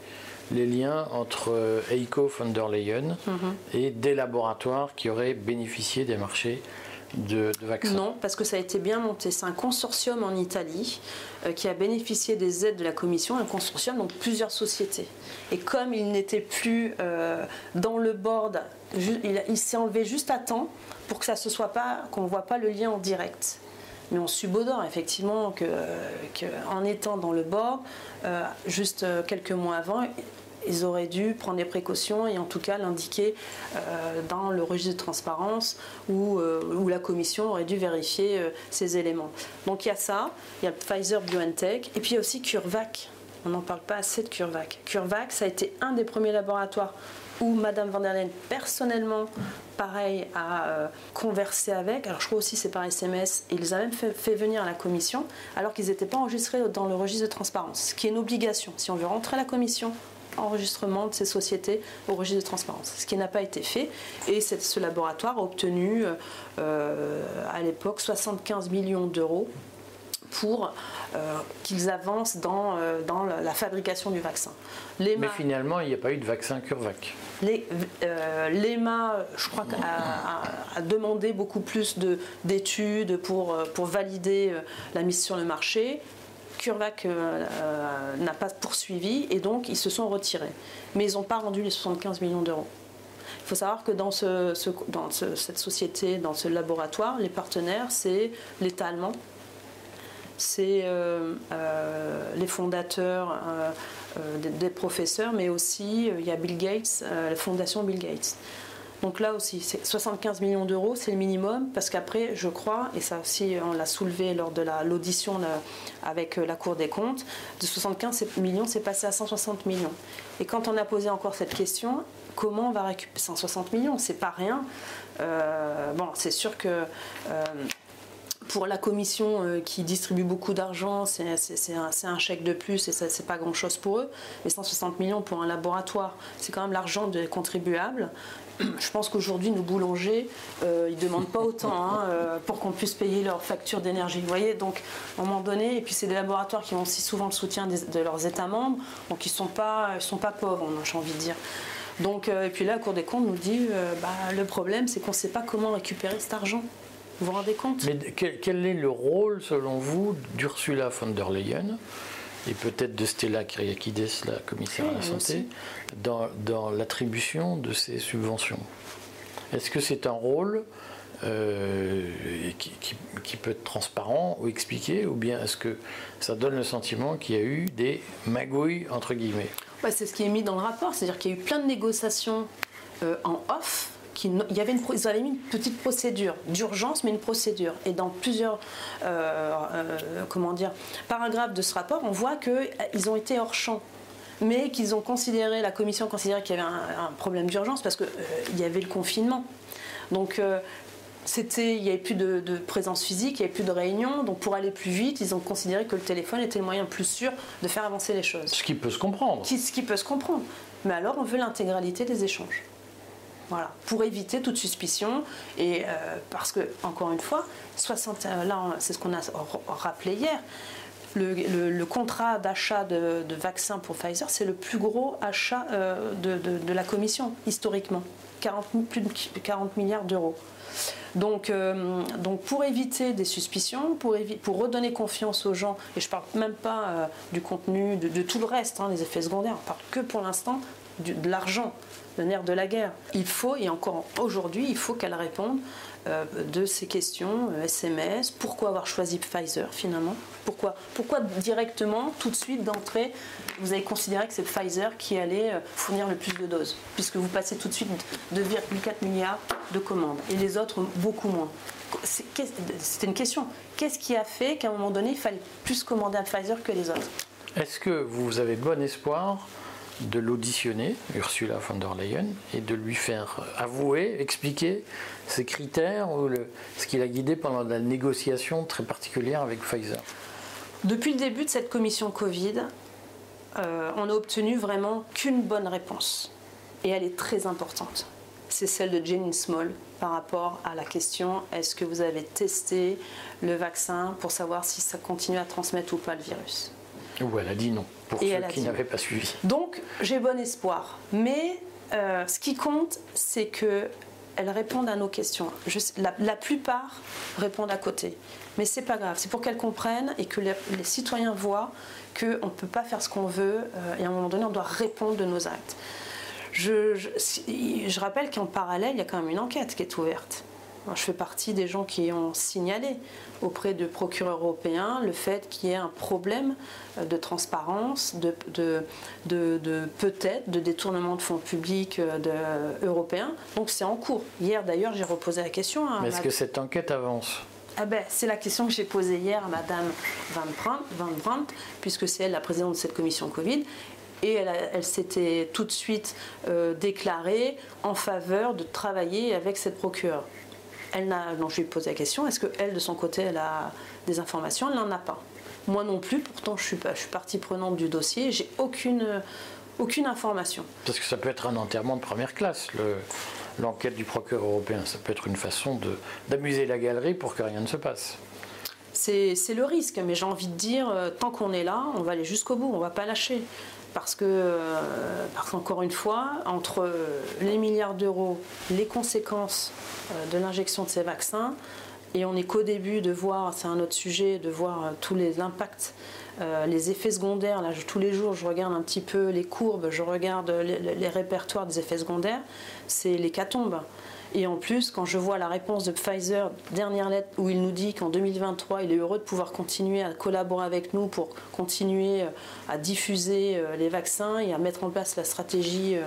Les liens entre Eiko von der Leyen mhm. et des laboratoires qui auraient bénéficié des marchés de, vaccins?
Non, parce que ça a été bien monté. C'est un consortium en Italie euh, qui a bénéficié des aides de la Commission, un consortium, donc plusieurs sociétés. Et comme il n'était plus euh, dans le board, il, s'est enlevé juste à temps pour que ça se soit pas, qu'on ne voit pas le lien en direct. Mais on subodore effectivement que, en étant dans le board, euh, juste quelques mois avant, ils auraient dû prendre des précautions et en tout cas l'indiquer euh, dans le registre de transparence où, euh, la commission aurait dû vérifier euh, ces éléments. Donc il y a ça, il y a Pfizer BioNTech et puis il y a aussi CureVac. On n'en parle pas assez de CureVac. CureVac, ça a été un des premiers laboratoires où Madame van der Leyen personnellement, pareil, a conversé avec. Alors je crois aussi c'est par SMS. Et ils ont même fait, venir à la commission alors qu'ils n'étaient pas enregistrés dans le registre de transparence, ce qui est une obligation. Si on veut rentrer à la commission, enregistrement de ces sociétés au registre de transparence, ce qui n'a pas été fait. Et ce laboratoire a obtenu euh, à l'époque 75 millions d'euros pour euh, qu'ils avancent dans, euh, dans la fabrication du vaccin.
Mais finalement, il n'y a pas eu de vaccin CureVac.
L'EMA, je crois, a, a, demandé beaucoup plus d'études pour, pour valider la mise sur le marché. CureVac euh, euh, n'a pas poursuivi et donc ils se sont retirés. Mais ils n'ont pas rendu les 75 millions d'euros. Il faut savoir que dans, ce, dans cette société, dans ce laboratoire, les partenaires, c'est l'État allemand, c'est euh, les fondateurs, des, professeurs, mais aussi il y a Bill Gates, la fondation Bill Gates. Donc là aussi, 75 millions d'euros, c'est le minimum, parce qu'après, je crois, et ça aussi on l'a soulevé lors de l'audition avec euh, la Cour des comptes, de 75 millions, c'est passé à 160 millions. Et quand on a posé encore cette question, comment on va récupérer 160 millions? C'est pas rien. Euh, bon, c'est sûr que euh, pour la commission euh, qui distribue beaucoup d'argent, c'est un, chèque de plus et c'est pas grand chose pour eux. Mais 160 millions pour un laboratoire, c'est quand même l'argent des contribuables. Je pense qu'aujourd'hui, nos boulangers, euh, ils ne demandent pas autant hein, euh, pour qu'on puisse payer leurs factures d'énergie. Vous voyez, donc à un moment donné, et puis c'est des laboratoires qui ont aussi souvent le soutien de leurs États membres, donc ils ne sont, pas, sont pas pauvres, j'ai envie de dire. Donc, et puis là, la Cour des comptes nous dit bah, le problème, c'est qu'on ne sait pas comment récupérer cet argent. Vous vous rendez compte
Mais quel, est le rôle, selon vous, d'Ursula von der Leyen et peut-être de Stella Kyriakides, la commissaire à la santé, dans, l'attribution de ces subventions? Est-ce que c'est un rôle euh, qui, peut être transparent ou expliqué, ou bien est-ce que ça donne le sentiment qu'il y a eu des magouilles, entre guillemets?
C'est ce qui est mis dans le rapport, c'est-à-dire qu'il y a eu plein de négociations euh, en off qu'il y avait une, ils avaient mis une petite procédure d'urgence, mais une procédure. Et dans plusieurs euh, euh, comment dire, paragraphes de ce rapport, on voit qu'ils ont été hors champ mais qu'ils ont considéré, la commission considéré qu'il y avait un, problème d'urgence parce qu'il y avait le confinement. Donc c'était, il n'y avait plus de, présence physique, il n'y avait plus de réunion, donc pour aller plus vite, ils ont considéré que le téléphone était le moyen plus sûr de faire avancer les choses.
Ce qui peut se comprendre.
ce qui peut se comprendre. Mais alors, on veut l'intégralité des échanges. Voilà, pour éviter toute suspicion et euh, parce que encore une fois, 60, euh, là c'est ce qu'on a rappelé hier. Le, contrat d'achat de, vaccins pour Pfizer, c'est le plus gros achat euh, de, la Commission historiquement, 40, plus de 40 milliards d'euros. Donc, pour éviter des suspicions, pour, redonner confiance aux gens, et je ne parle même pas du contenu, de, tout le reste, hein, les effets secondaires, on parle que pour l'instant de l'argent, le nerf de la guerre. Il faut, et encore aujourd'hui, il faut qu'elle réponde euh, de ces questions SMS. Pourquoi avoir choisi Pfizer finalement? Pourquoi, pourquoi directement, tout de suite, d'entrée, vous avez considéré que c'est Pfizer qui allait fournir le plus de doses? Puisque vous passez tout de suite 2,4 milliards de commandes et les autres beaucoup moins. C'était une question. Qu'est-ce qui a fait qu'à un moment donné, il fallait plus commander à Pfizer que les autres?
Est-ce que vous avez bon espoir de l'auditionner, Ursula von der Leyen, et de lui faire avouer, expliquer ses critères ou le, ce qu'il a guidé pendant la négociation très particulière avec Pfizer.
Depuis le début de cette commission Covid, euh, on n'a obtenu vraiment qu'une bonne réponse. Et elle est très importante. C'est celle de Jenny Small par rapport à la question est-ce que vous avez testé le vaccin pour savoir si ça continue à transmettre ou pas le virus?
Ou elle a dit non, pour ceux qui n'avaient pas suivi.
Donc j'ai bon espoir. Mais euh, ce qui compte, c'est que elles répondent à nos questions. la, plupart répondent à côté. Mais c'est pas grave, c'est pour qu'elles comprennent et que les, citoyens voient qu'on ne peut pas faire ce qu'on veut euh, et à un moment donné, on doit répondre de nos actes. Je, rappelle qu'en parallèle, il y a quand même une enquête qui est ouverte. Je fais partie des gens qui ont signalé auprès du procureur européen le fait qu'il y ait un problème euh, de transparence, de, peut-être de détournement de fonds publics euh, européens. Donc c'est en cours. Hier d'ailleurs, j'ai reposé la question.
Mais est-ce que cette enquête avance?
Ah ben, c'est la question que j'ai posée hier à Madame Van Brandt, puisque c'est elle la présidente de cette commission Covid et elle, s'était tout de suite euh, déclarée en faveur de travailler avec cette procureure. Elle n'a, non, je lui ai posé la question, est-ce qu'elle, de son côté, elle a des informations? Elle n'en a pas. Moi non plus, pourtant je suis, je suis partie prenante du dossier, j'ai aucune, aucune information.
Parce que ça peut être un enterrement de première classe, l'enquête du procureur européen. Ça peut être une façon d'amuser la galerie pour que rien ne se passe.
C'est le risque, mais j'ai envie de dire, euh, tant qu'on est là, on va aller jusqu'au bout, on ne va pas lâcher parce que, euh, parce qu'encore une fois, entre les milliards d'euros, les conséquences euh, de l'injection de ces vaccins, et on n'est qu'au début de voir, c'est un autre sujet, de voir euh, tous les impacts, les effets secondaires. Là, tous les jours, je regarde un petit peu les courbes, je regarde les, les répertoires des effets secondaires. C'est l'hécatombe. Et en plus, quand je vois la réponse de Pfizer, dernière lettre où il nous dit qu'en 2023, il est heureux de pouvoir continuer à collaborer avec nous pour continuer euh, à diffuser euh, les vaccins et à mettre en place la stratégie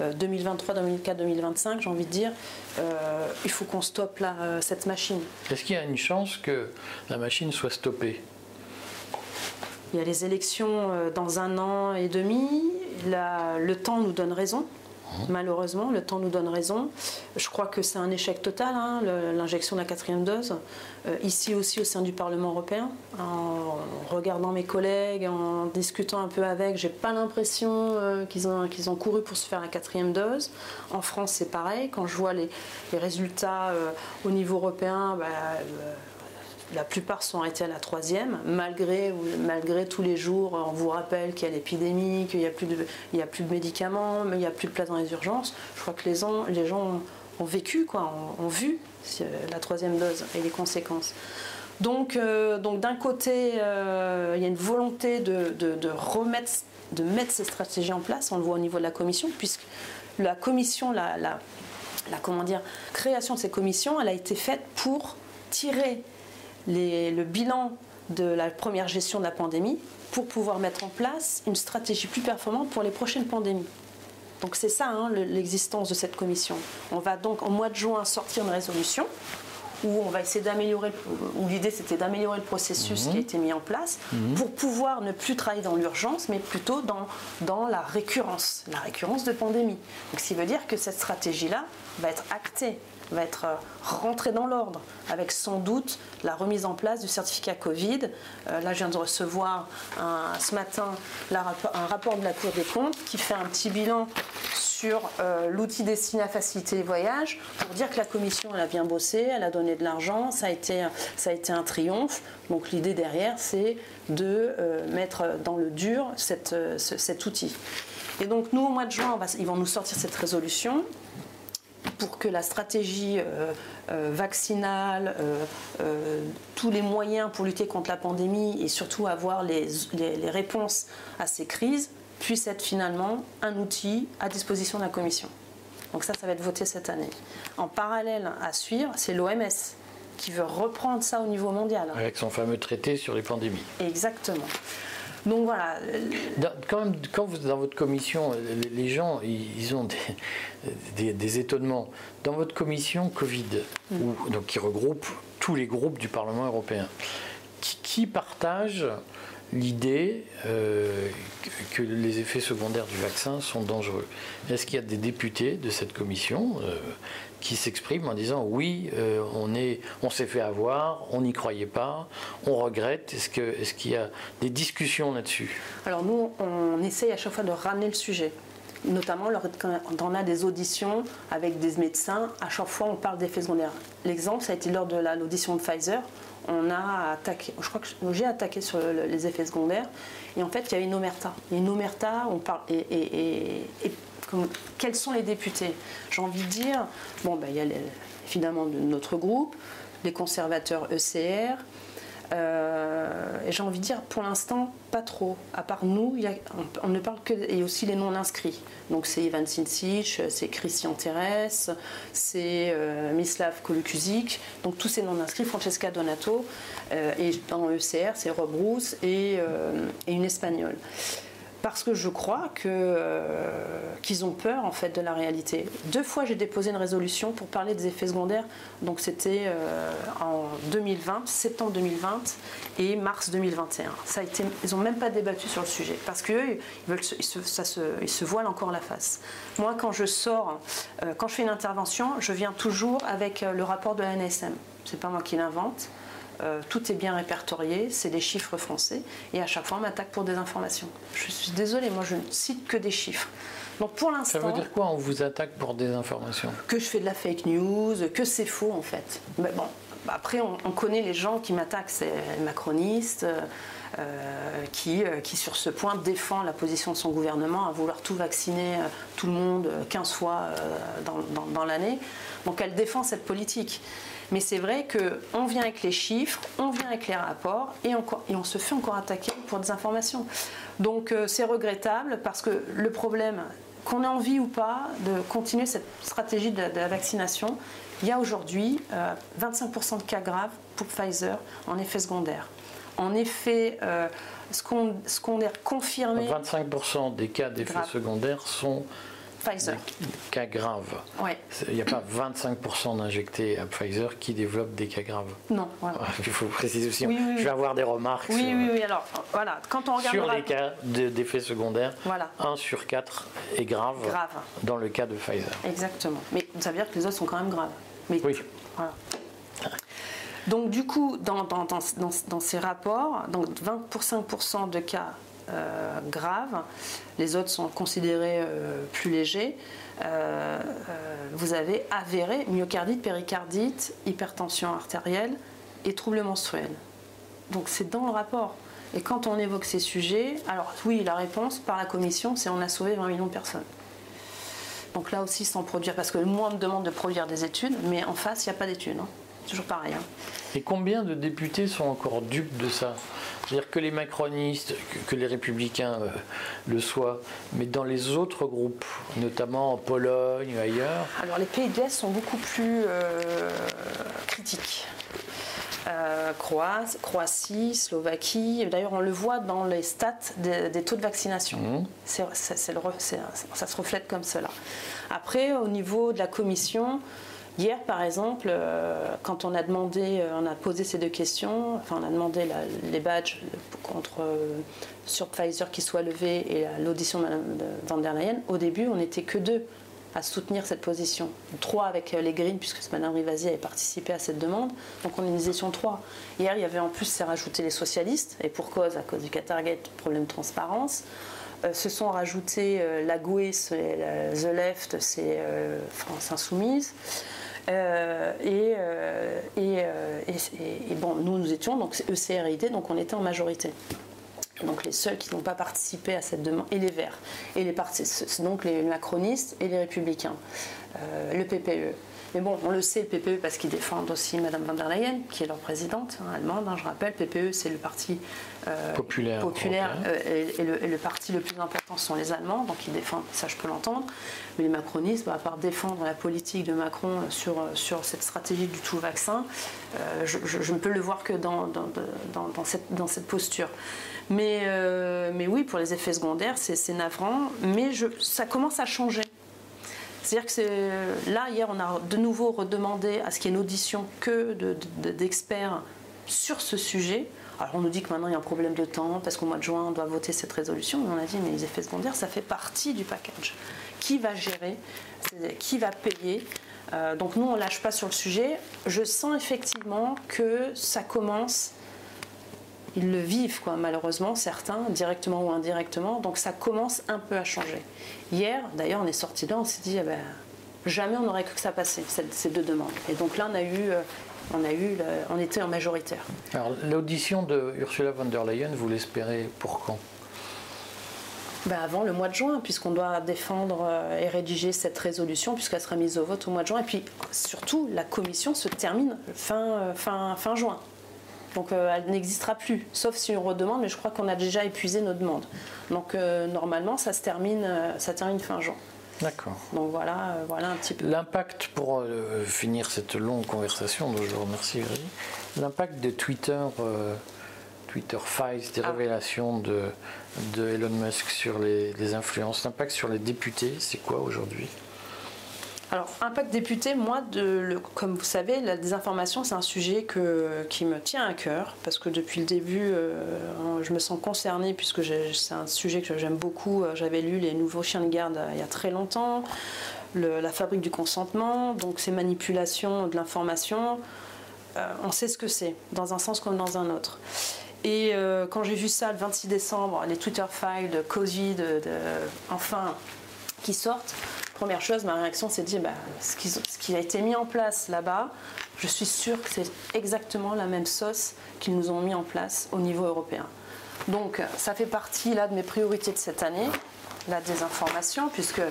2023, 2024, 2025, j'ai envie de dire, euh, il faut qu'on stoppe cette machine.
Est-ce qu'il y a une chance que la machine soit stoppée?
Il y a les élections dans un an et demi. le temps nous donne raison. Malheureusement, le temps nous donne raison. Je crois que c'est un échec total, hein, l'injection de la quatrième dose. Euh, ici aussi au sein du Parlement européen, en regardant mes collègues, en discutant un peu avec, j'ai pas l'impression euh, qu'ils ont, couru pour se faire la quatrième dose. En France, c'est pareil. Quand je vois les, résultats euh, au niveau européen, bah, la plupart sont arrêtés à la troisième, malgré, tous les jours, on vous rappelle qu'il y a l'épidémie, qu'il n'y a, plus de, a plus de médicaments, mais il n'y a plus de place dans les urgences. Je crois que les gens, les gens ont, vécu, quoi, ont, vu euh, la troisième dose et les conséquences. Donc, euh, d'un côté, euh, il y a une volonté de, remettre, mettre ces stratégies en place, on le voit au niveau de la commission, puisque la commission, la, la, la création de ces commissions, elle a été faite pour tirer le bilan de la première gestion de la pandémie pour pouvoir mettre en place une stratégie plus performante pour les prochaines pandémies. Donc c'est ça hein, l'existence de cette commission. On va donc au mois de juin sortir une résolution où on va essayer d'améliorer, où l'idée c'était d'améliorer le processus qui a mhm. été mis en place mhm. pour pouvoir ne plus travailler dans l'urgence, mais plutôt dans, dans la récurrence, la récurrence de pandémie. Donc, ce qui veut dire que cette stratégie-là va être actée va être euh, rentré dans l'ordre, avec sans doute la remise en place du certificat Covid. Euh, là, je viens de recevoir ce matin un rapport de la Cour des comptes qui fait un petit bilan sur euh, l'outil destiné à faciliter les voyages, pour dire que la Commission elle a bien bossé, elle a donné de l'argent, ça, a été, ça a été un triomphe. Donc l'idée derrière, c'est de mettre dans le dur cette, cet outil. Et donc nous, au mois de juin, ils vont nous sortir cette résolution pour que la stratégie euh, euh, vaccinale, euh, tous les moyens pour lutter contre la pandémie et surtout avoir les, réponses à ces crises puissent être finalement un outil à disposition de la Commission. Donc ça, ça va être voté cette année. En parallèle à suivre, c'est l'OMS qui veut reprendre ça au niveau mondial.
Avec son fameux traité sur les pandémies.
Exactement. Donc voilà.
quand, quand vous dans votre commission, les, gens, ils ont des, étonnements. Dans votre commission Covid, mm. donc qui regroupe tous les groupes du Parlement européen, qui, partage l'idée euh, que les effets secondaires du vaccin sont dangereux? Est-ce qu'il y a des députés de cette commission euh, qui s'expriment en disant oui, euh, on est, on s'est fait avoir, on n'y croyait pas, on regrette. Est-ce que, est-ce qu'il y a des discussions là-dessus?
Alors nous, on essaye à chaque fois de ramener le sujet. Notamment quand on a des auditions avec des médecins, à chaque fois on parle d'effets secondaires. L'exemple, ça a été lors de l'audition de Pfizer. On a attaqué, je crois que j'ai attaqué sur les effets secondaires. Et en fait, il y a une omerta. Une omerta, on parle. et quels sont les députés? J'ai envie de dire, bon, ben, il y a évidemment notre groupe, les conservateurs ECR, euh, et j'ai envie de dire, pour l'instant, pas trop. À part nous, on, ne parle que. Et aussi les non-inscrits. Donc c'est Ivan Sincic, c'est Christian Terres, c'est euh, Mislav Kolukuzik. Donc tous ces non-inscrits, Francesca Donato. Euh, et dans ECR, c'est Rob Rousse et une espagnole parce que je crois euh, qu'ils ont peur en fait de la réalité. Deux fois j'ai déposé une résolution pour parler des effets secondaires, donc c'était euh, en 2020, septembre 2020 et mars 2021. Ça a été, ils n'ont même pas débattu sur le sujet parce qu'eux, ils, se, ça se, ils voilent encore la face. Moi quand je sors, euh, quand je fais une intervention, je viens toujours avec le rapport de la NSM. C'est pas moi qui l'invente. Euh, tout est bien répertorié, c'est des chiffres français, et à chaque fois on m'attaque pour des informations. Je suis désolée, moi je ne cite que des chiffres. Donc pour l'instant.
Ça veut dire quoi On vous attaque pour des informations?
Que je fais de la fake news, que c'est faux en fait. Mais bon, après on, connaît les gens qui m'attaquent, c'est les macronistes. Euh, qui, euh, qui, sur ce point, défend la position de son gouvernement à vouloir tout vacciner, tout le monde, 15 fois dans, dans l'année. Donc elle défend cette politique. Mais c'est vrai qu'on vient avec les chiffres, on vient avec les rapports et, on se fait encore attaquer pour des informations. Donc euh, c'est regrettable parce que le problème, qu'on ait envie ou pas de continuer cette stratégie de, la vaccination, il y a aujourd'hui 25% euh, de cas graves pour Pfizer en effet secondaire. En effet, euh, secondaire confirmé.
25% des cas d'effets secondaires sont
Pfizer.
cas graves. Il n'y a pas 25% d'injectés à Pfizer qui développent des cas graves.
Non. (laughs)
Il faut préciser aussi. Je vais avoir des remarques.
Oui, sur, oui, oui. Alors, voilà. Quand on regarde
sur les cas d'effets secondaires, voilà. 1 sur 4 est grave, grave, dans le cas de Pfizer.
Exactement. Mais ça veut dire que les autres sont quand même graves. Mais, oui. Voilà. Donc du coup, dans, dans, dans, dans, ces rapports, donc 20 pour 5% de cas euh, graves, les autres sont considérés euh, plus légers. Euh, vous avez avéré myocardite, péricardite, hypertension artérielle et troubles menstruels. Donc c'est dans le rapport. Et quand on évoque ces sujets, alors oui, la réponse par la commission, c'est on a sauvé 20 millions de personnes. Donc là aussi, sans produire, parce que moi, on me demande de produire des études, mais en face, il n'y a pas d'études. Hein. Toujours pareil. Hein.
Et combien de députés sont encore dupes de ça? C'est-à-dire que les macronistes, que, les républicains euh, le soient, mais dans les autres groupes, notamment en Pologne, ou ailleurs?
Alors les pays de l'Est sont beaucoup plus euh, critiques. Croatie, Slovaquie. D'ailleurs, on le voit dans les stats des, taux de vaccination. Mmh. ça se reflète comme cela. Après, au niveau de la commission, Hier, par exemple, euh, quand on a demandé, euh, on a posé ces deux questions, enfin, on a demandé les badges contre, euh, sur Pfizer qui soient levés et l'audition de Mme van der Leyen, au début, on n'était que deux à soutenir cette position. Trois avec les Greens, puisque Mme Rivasi avait participé à cette demande. Donc on est une trois. Hier, il y avait en plus, c'est rajouté les socialistes, et pour cause, à cause du Qatargate, problème de transparence. se sont rajoutés la GUE, The Left, c'est France Insoumise. Euh, euh, euh, et, bon, nous, nous étions donc ECRID, donc on était en majorité. Donc les seuls qui n'ont pas participé à cette demande, et les Verts, et les donc les macronistes et les républicains, le PPE. Mais bon, on le sait, le PPE, parce qu'ils défendent aussi Mme van der Leyen, qui est leur présidente hein, allemande, hein, je rappelle. PPE, c'est le parti
euh, populaire,
populaire euh, et, le, parti le plus important sont les Allemands, donc ils défendent, ça je peux l'entendre. Mais les macronistes, bah, à part défendre la politique de Macron sur, sur cette stratégie du tout vaccin, euh, je, ne peux le voir que dans, dans, cette, dans cette posture. Mais, mais oui, pour les effets secondaires, c'est navrant, mais je, ça commence à changer. C'est-à-dire que là, hier, on a de nouveau redemandé à ce qu'il y ait une audition que d'experts sur ce sujet. Alors on nous dit que maintenant il y a un problème de temps parce qu'au mois de juin on doit voter cette résolution. Mais on a dit mais les effets secondaires ça fait partie du package. Qui va gérer Qui va payer? Euh, Donc nous on lâche pas sur le sujet. Je sens effectivement que ça commence ils le vivent, quoi, malheureusement, certains, directement ou indirectement. Donc ça commence un peu à changer. Hier, d'ailleurs, on est sorti là, on s'est dit, eh ben, jamais on n'aurait cru que ça passait, ces deux demandes. Et donc là, on a eu, euh, on, a eu, on était en majoritaire.
Alors l'audition de Ursula von der Leyen, vous l'espérez pour quand?
Ben avant le mois de juin, puisqu'on doit défendre euh, et rédiger cette résolution, puisqu'elle sera mise au vote au mois de juin. Et puis surtout, la commission se termine fin, euh, fin, fin juin. Donc euh, elle n'existera plus, sauf si on redemande, mais je crois qu'on a déjà épuisé nos demandes. Donc euh, normalement, ça se termine, euh, ça termine fin juin.
D'accord.
Donc voilà, voilà un petit peu.
L'impact, pour finir cette longue conversation, dont je vous remercie, l'impact de Twitter, Twitter Files, des ah. révélations de, de, Elon Musk sur les, les influences, l'impact sur les députés, c'est quoi aujourd'hui?
Alors, impact député, moi, comme vous savez, la désinformation, c'est un sujet qui me tient à cœur, parce que depuis le début, euh, je me sens concernée, puisque c'est un sujet que j'aime beaucoup. Euh, j'avais lu Les Nouveaux Chiens de garde euh, il y a très longtemps, la fabrique du consentement, donc ces manipulations de l'information. on sait ce que c'est, dans un sens comme dans un autre. Et quand j'ai vu ça le 26 décembre, les Twitter files de de, enfin, qui sortent, première chose, ma réaction c'est dire bah, ce, qui, a été mis en place là-bas, je suis sûre que c'est exactement la même sauce qu'ils nous ont mis en place au niveau européen. Donc ça fait partie là de mes priorités de cette année, la désinformation, puisque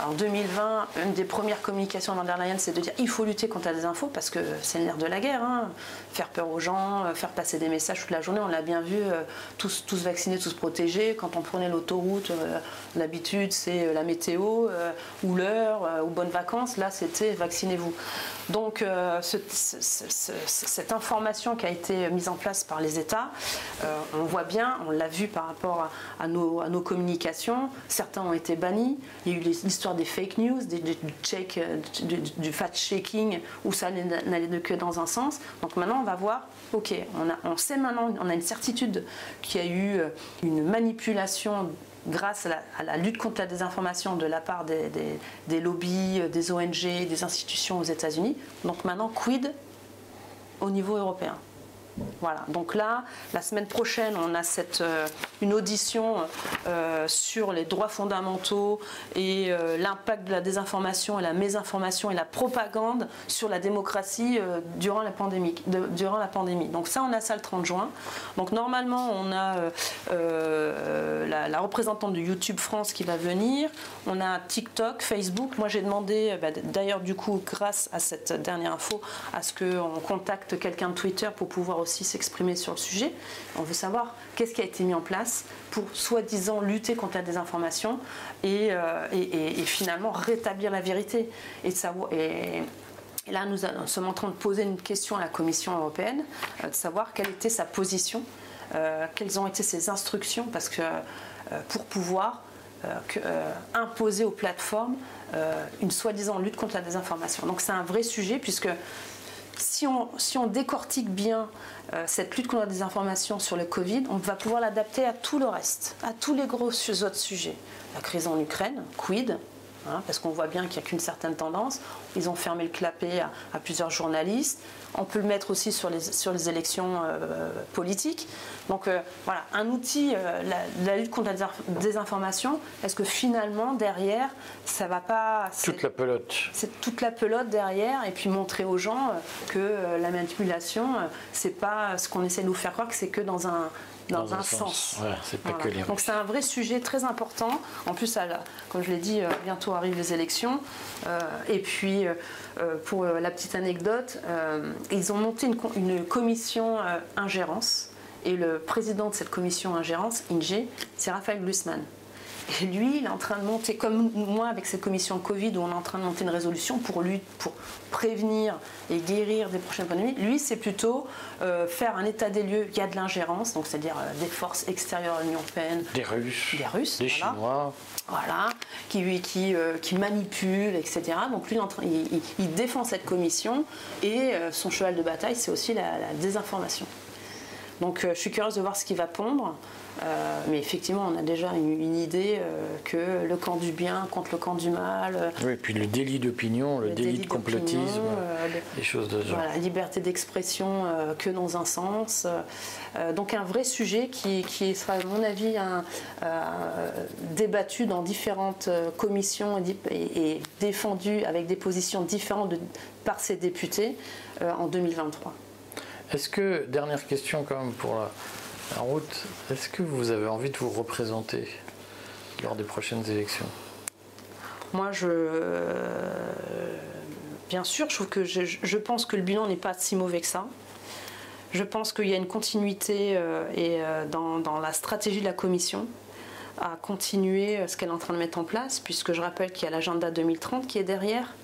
en 2020, une des premières communications Leyen, c'est de dire il faut lutter contre la infos parce que c'est l'air de la guerre. Hein. Faire peur aux gens, euh, faire passer des messages toute la journée. On l'a bien vu, euh, tous, tous vaccinés, tous protégés. Quand on prenait l'autoroute, euh, l'habitude, c'est la météo, ou l'heure, ou bonnes vacances. Là, c'était vaccinez-vous. Donc, cette information qui a été mise en place par les États, on voit bien, on l'a vu par rapport à, nos, à nos communications. Certains ont été bannis. Il y a eu l'histoire des fake news, euh, du, du, fact-checking, où ça n'allait que dans un sens. Donc maintenant, on va voir, ok, on sait maintenant, on a une certitude qu'il y a eu euh, une manipulation grâce à la, lutte contre la désinformation de la part des, des, lobbies, euh, des ONG, des institutions aux États-Unis. Donc maintenant, quid au niveau européen? Voilà, donc là, la semaine prochaine, on a euh, une audition euh, sur les droits fondamentaux et euh, l'impact de la désinformation et la mésinformation et la propagande sur la démocratie durant, la pandémie, durant la pandémie. Donc ça, on a ça le 30 juin. Donc normalement, on a la, représentante de YouTube France qui va venir. On a TikTok, Facebook. Moi, j'ai demandé, bah, d'ailleurs, du coup, grâce à cette dernière info, à ce qu'on contacte quelqu'un de Twitter pour pouvoir aussi s'exprimer sur le sujet. On veut savoir qu'est-ce qui a été mis en place pour soi-disant lutter contre la désinformation et, euh, finalement rétablir la vérité et, là, nous, sommes en train de poser une question à la Commission européenne, de savoir quelle était sa position, quelles ont été ses instructions, parce que pour pouvoir imposer aux plateformes une soi-disant lutte contre la désinformation. Donc c'est un vrai sujet puisque si on, décortique bien euh, cette lutte contre la désinformation sur le Covid, on va pouvoir l'adapter à tout le reste, à tous les gros autres sujets. La crise en Ukraine, quid Hein, parce qu'on voit bien qu'il n'y a qu'une certaine tendance. Ils ont fermé le clapet à, plusieurs journalistes. On peut le mettre aussi sur les, sur les élections euh, politiques. Donc euh, voilà, un outil, euh, la, lutte contre la désinformation, est-ce que finalement, derrière, ça va pas...
Toute la pelote.
C'est toute la pelote derrière, et puis montrer aux gens que la manipulation, c'est pas ce qu'on essaie de nous faire croire, que c'est que dans un, dans, un, sens. Donc c'est un vrai sujet très important. En plus, comme je l'ai dit, euh, bientôt arrivent les élections. Euh, et puis, euh, pour la petite anecdote, ils ont monté une, commission ingérence. Et le président de cette commission ingérence, ING, c'est Raphaël Glucksmann. Et lui, il est en train de monter, comme moi avec cette commission Covid, où on est en train de monter une résolution pour, lui, pour prévenir et guérir des prochaines pandémies. Lui, c'est plutôt euh, faire un état des lieux. Il y a de l'ingérence, donc c'est-à-dire euh, des forces extérieures à l'Union européenne.
Des Russes.
Des Russes.
Des Chinois.
Voilà, qui, qui, euh, qui manipulent, etc. Donc lui, il, il, défend cette commission et son cheval de bataille, c'est aussi la, la désinformation. Donc je suis curieuse de voir ce qu'il va pondre. Euh, mais effectivement, on a déjà une, idée euh, que le camp du bien contre le camp du mal. Euh,
oui, et puis le délit d'opinion, le, délit, de complotisme, des choses de genre.
Voilà, liberté d'expression que dans un sens. donc un vrai sujet qui, qui, sera, à mon avis, un, débattu dans différentes commissions et, défendu avec des positions différentes de, par ces députés en 2023.
Est-ce que, dernière question quand même pour la route, est-ce que vous avez envie de vous représenter lors des prochaines élections?
Moi, je. Bien sûr, je, trouve que je, pense que le bilan n'est pas si mauvais que ça. Je pense qu'il y a une continuité euh, et, euh, dans, la stratégie de la Commission à continuer euh, ce qu'elle est en train de mettre en place, puisque je rappelle qu'il y a l'agenda 2030 qui est derrière.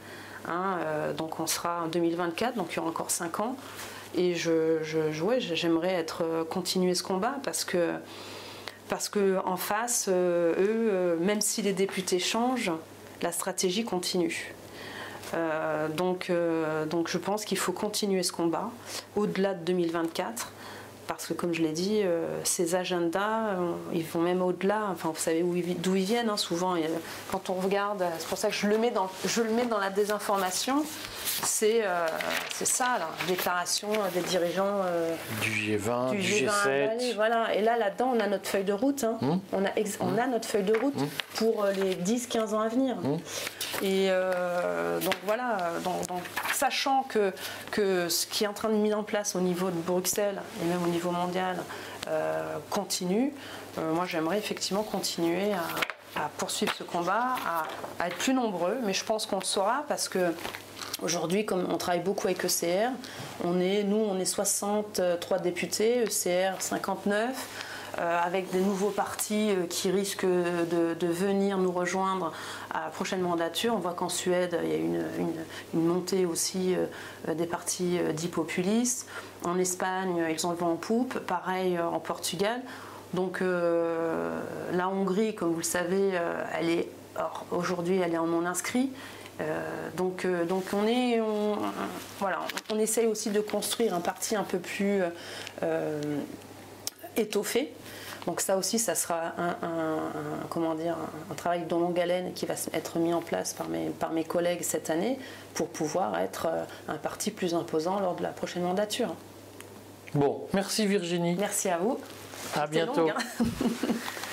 Hein, donc on sera en 2024, donc il y aura encore 5 ans. Et je, j'aimerais être euh, continuer ce combat parce que parce que en face, euh, eux, euh, même si les députés changent, la stratégie continue. donc, donc je pense qu'il faut continuer ce combat au-delà de 2024 parce que comme je l'ai dit, ces agendas, ils vont même au-delà. Enfin, vous savez d'où ils, viennent hein, souvent. quand on regarde, c'est pour ça que je le mets dans, je le mets dans la désinformation. Euh, c'est ça, la déclaration des dirigeants
euh, du G20, du, G7.
voilà. Et là, là-dedans, on a notre feuille de route. Hein. Hum. On, a on a notre feuille de route hum. pour euh, les 10-15 ans à venir. Hum. Et donc voilà, donc, sachant que, que ce qui est en train de mettre en place au niveau de Bruxelles et même au niveau mondial continue, moi j'aimerais effectivement continuer à, poursuivre ce combat, à, à, être plus nombreux, mais je pense qu'on le saura parce que Aujourd'hui, comme on travaille beaucoup avec ECR, on est, nous, on est 63 députés, ECR 59. Euh, avec des nouveaux partis euh, qui risquent de, venir nous rejoindre à la prochaine mandature. On voit qu'en Suède, il y a une, une, montée aussi euh, des partis dits populistes. En Espagne, ils ont le vent en poupe. Pareil en Portugal. Donc la Hongrie, comme vous le savez, elle est aujourd'hui, elle est en non inscrit. Donc, on est, voilà, on essaye aussi de construire un parti un peu plus étoffé. Donc ça aussi, ça sera un, comment dire, un travail de longue haleine qui va être mis en place par mes, par mes collègues cette année pour pouvoir être un parti plus imposant lors de la prochaine mandature.
Bon, merci Virginie.
Merci à vous.
À bientôt.
Hein. (laughs)